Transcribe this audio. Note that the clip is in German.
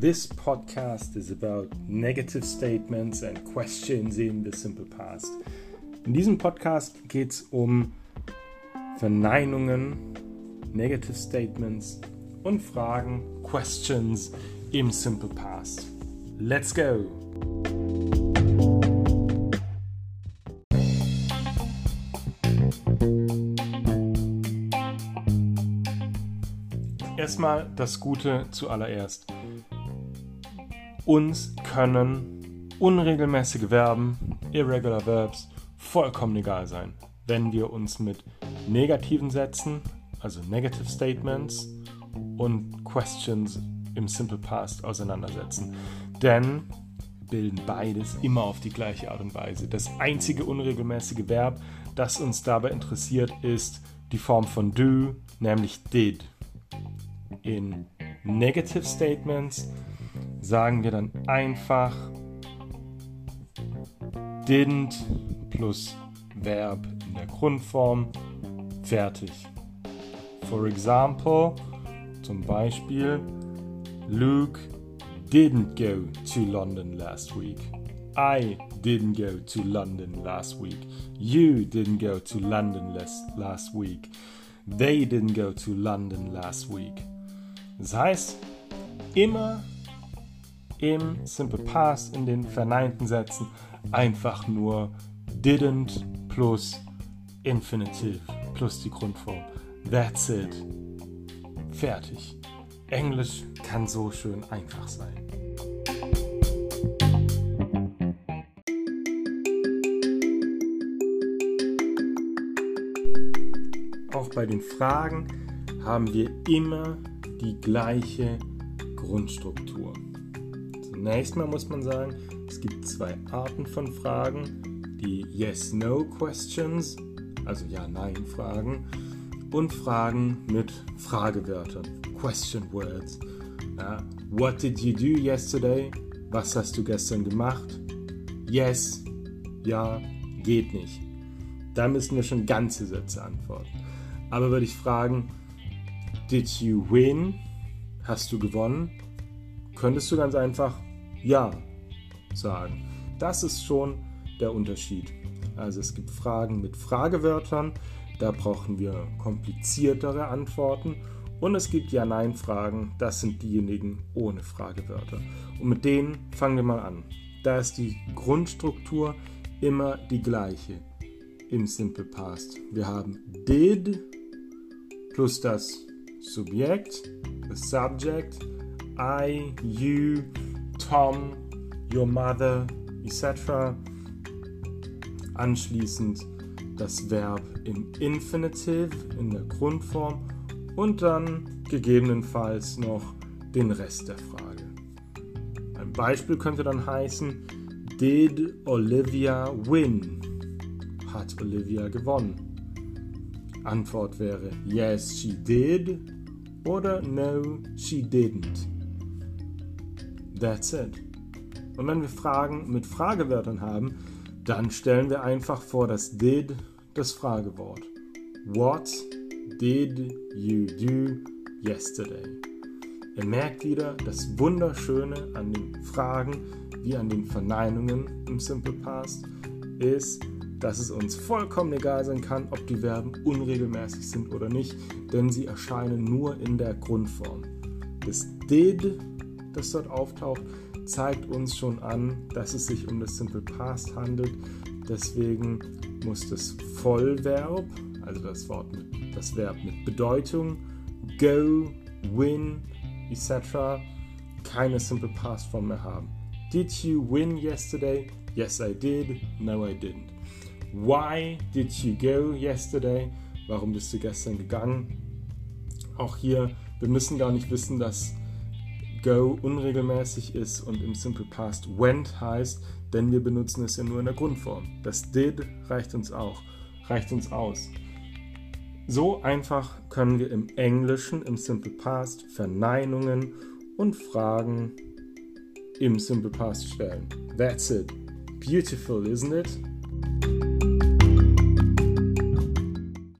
This podcast is about negative statements and questions in the simple past. In diesem Podcast geht es um Verneinungen, negative statements und Fragen, questions im simple past. Let's go! Erstmal das Gute zuallererst. Uns können unregelmäßige Verben, irregular verbs, vollkommen egal sein, wenn wir uns mit negativen Sätzen, also negative statements und questions im Simple Past auseinandersetzen. Denn bilden beides immer auf die gleiche Art und Weise. Das einzige unregelmäßige Verb, das uns dabei interessiert, ist die Form von do, nämlich did in Negative Statements sagen wir dann einfach didn't plus Verb in der Grundform fertig. For example, zum Beispiel, Luke didn't go to London last week. I didn't go to London last week. You didn't go to London last week. They didn't go to London last week. Das heißt, immer im Simple Past, in den verneinten Sätzen, einfach nur didn't plus Infinitive plus die Grundform. That's it. Fertig. Englisch kann so schön einfach sein. Auch bei den Fragen haben wir immer die gleiche Grundstruktur. Zunächst mal muss man sagen, es gibt zwei Arten von Fragen, die Yes-No-Questions, also Ja-Nein-Fragen, und Fragen mit Fragewörtern, Question Words. Ja, what did you do yesterday? Was hast du gestern gemacht? Yes, ja, geht nicht. Da müssen wir schon ganze Sätze antworten. Aber würde ich fragen, Did you win? Hast du gewonnen? Könntest du ganz einfach Ja sagen. Das ist schon der Unterschied. Also es gibt Fragen mit Fragewörtern, da brauchen wir kompliziertere Antworten. Und es gibt Ja-Nein-Fragen, das sind diejenigen ohne Fragewörter. Und mit denen fangen wir mal an. Da ist die Grundstruktur immer die gleiche im Simple Past. Wir haben did plus das Subjekt, the subject, I, you, Tom, your mother, etc. Anschließend das Verb im Infinitive in der Grundform und dann gegebenenfalls noch den Rest der Frage. Ein Beispiel könnte dann heißen, Did Olivia win? Hat Olivia gewonnen? Antwort wäre Yes, she did oder No, she didn't. That's it. Und wenn wir Fragen mit Fragewörtern haben, dann stellen wir einfach vor das did das Fragewort. What did you do yesterday? Ihr merkt wieder, das Wunderschöne an den Fragen wie an den Verneinungen im Simple Past ist, dass es uns vollkommen egal sein kann, ob die Verben unregelmäßig sind oder nicht, denn sie erscheinen nur in der Grundform. Das did, das dort auftaucht, zeigt uns schon an, dass es sich um das Simple Past handelt. Deswegen muss das Vollverb, also das, Wort mit, das Verb mit Bedeutung, go, win, etc., keine Simple Past Form mehr haben. Did you win yesterday? Yes, I did. No, I didn't. Why did you go yesterday? Warum bist du gestern gegangen? Auch hier, wir müssen gar nicht wissen, dass go unregelmäßig ist und im Simple Past went heißt, denn wir benutzen es ja nur in der Grundform. Das did reicht uns auch, reicht uns aus. So einfach können wir im Englischen, im Simple Past, Verneinungen und Fragen im Simple Past stellen. That's it. Beautiful, isn't it?